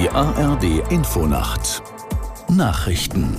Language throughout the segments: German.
Die ARD Infonacht Nachrichten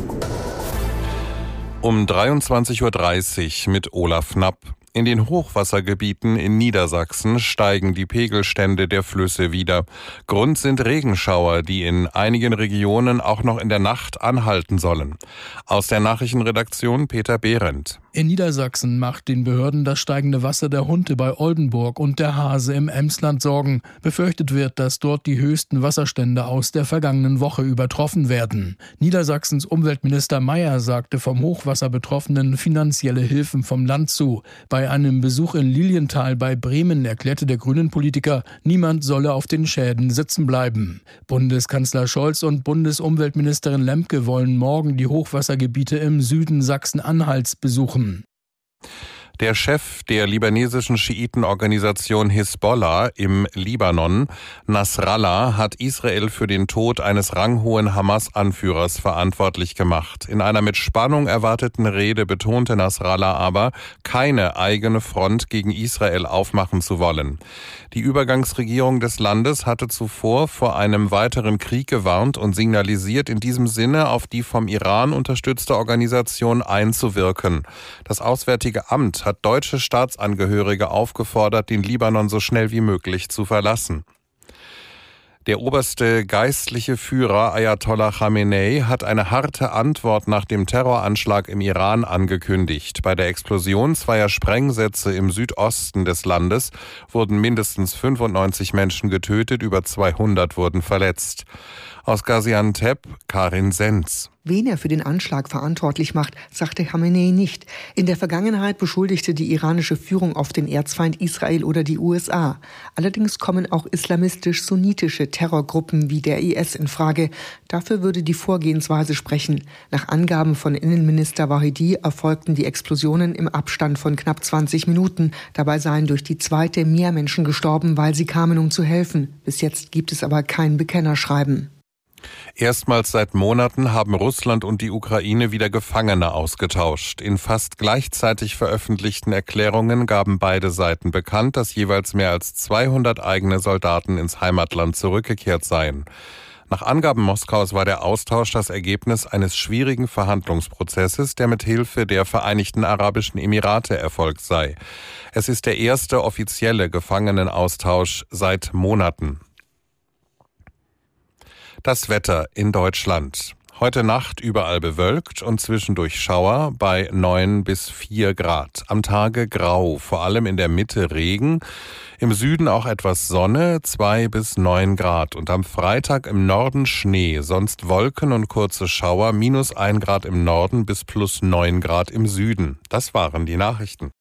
um 23.30 Uhr mit Olaf Knapp. In den Hochwassergebieten in Niedersachsen steigen die Pegelstände der Flüsse wieder. Grund sind Regenschauer, die in einigen Regionen auch noch in der Nacht anhalten sollen. Aus der Nachrichtenredaktion Peter Behrendt. In Niedersachsen macht den Behörden das steigende Wasser der Hunte bei Oldenburg und der Hase im Emsland Sorgen. Befürchtet wird, dass dort die höchsten Wasserstände aus der vergangenen Woche übertroffen werden. Niedersachsens Umweltminister Mayer sagte vom Hochwasser Betroffenen finanzielle Hilfen vom Land zu. Bei einem Besuch in Lilienthal bei Bremen erklärte der Grünen-Politiker, niemand solle auf den Schäden sitzen bleiben. Bundeskanzler Scholz und Bundesumweltministerin Lemke wollen morgen die Hochwassergebiete im Süden Sachsen-Anhalts besuchen. Wochen. Der Chef der libanesischen Schiitenorganisation Hisbollah im Libanon, Nasrallah, hat Israel für den Tod eines ranghohen Hamas-Anführers verantwortlich gemacht. In einer mit Spannung erwarteten Rede betonte Nasrallah aber, keine eigene Front gegen Israel aufmachen zu wollen. Die Übergangsregierung des Landes hatte zuvor vor einem weiteren Krieg gewarnt und signalisiert in diesem Sinne auf die vom Iran unterstützte Organisation einzuwirken. Das Auswärtige Amt hat deutsche Staatsangehörige aufgefordert, den Libanon so schnell wie möglich zu verlassen. Der oberste geistliche Führer Ayatollah Khamenei hat eine harte Antwort nach dem Terroranschlag im Iran angekündigt. Bei der Explosion zweier Sprengsätze im Südosten des Landes wurden mindestens 95 Menschen getötet, über 200 wurden verletzt. Aus Gaziantep Karin Senz. Wen er für den Anschlag verantwortlich macht, sagte Khamenei nicht. In der Vergangenheit beschuldigte die iranische Führung oft den Erzfeind Israel oder die USA. Allerdings kommen auch islamistisch-sunnitische Terrorgruppen wie der IS in Frage. Dafür würde die Vorgehensweise sprechen. Nach Angaben von Innenminister Wahidi erfolgten die Explosionen im Abstand von knapp 20 Minuten. Dabei seien durch die zweite mehr Menschen gestorben, weil sie kamen, um zu helfen. Bis jetzt gibt es aber kein Bekennerschreiben. Erstmals seit Monaten haben Russland und die Ukraine wieder Gefangene ausgetauscht. In fast gleichzeitig veröffentlichten Erklärungen gaben beide Seiten bekannt, dass jeweils mehr als 200 eigene Soldaten ins Heimatland zurückgekehrt seien. Nach Angaben Moskaus war der Austausch das Ergebnis eines schwierigen Verhandlungsprozesses, der mit Hilfe der Vereinigten Arabischen Emirate erfolgt sei. Es ist der erste offizielle Gefangenenaustausch seit Monaten. Das Wetter in Deutschland. Heute Nacht überall bewölkt und zwischendurch Schauer bei 9 bis 4 Grad. Am Tage grau, vor allem in der Mitte Regen. Im Süden auch etwas Sonne, 2 bis 9 Grad. Und am Freitag im Norden Schnee, sonst Wolken und kurze Schauer, minus 1 Grad im Norden bis plus 9 Grad im Süden. Das waren die Nachrichten.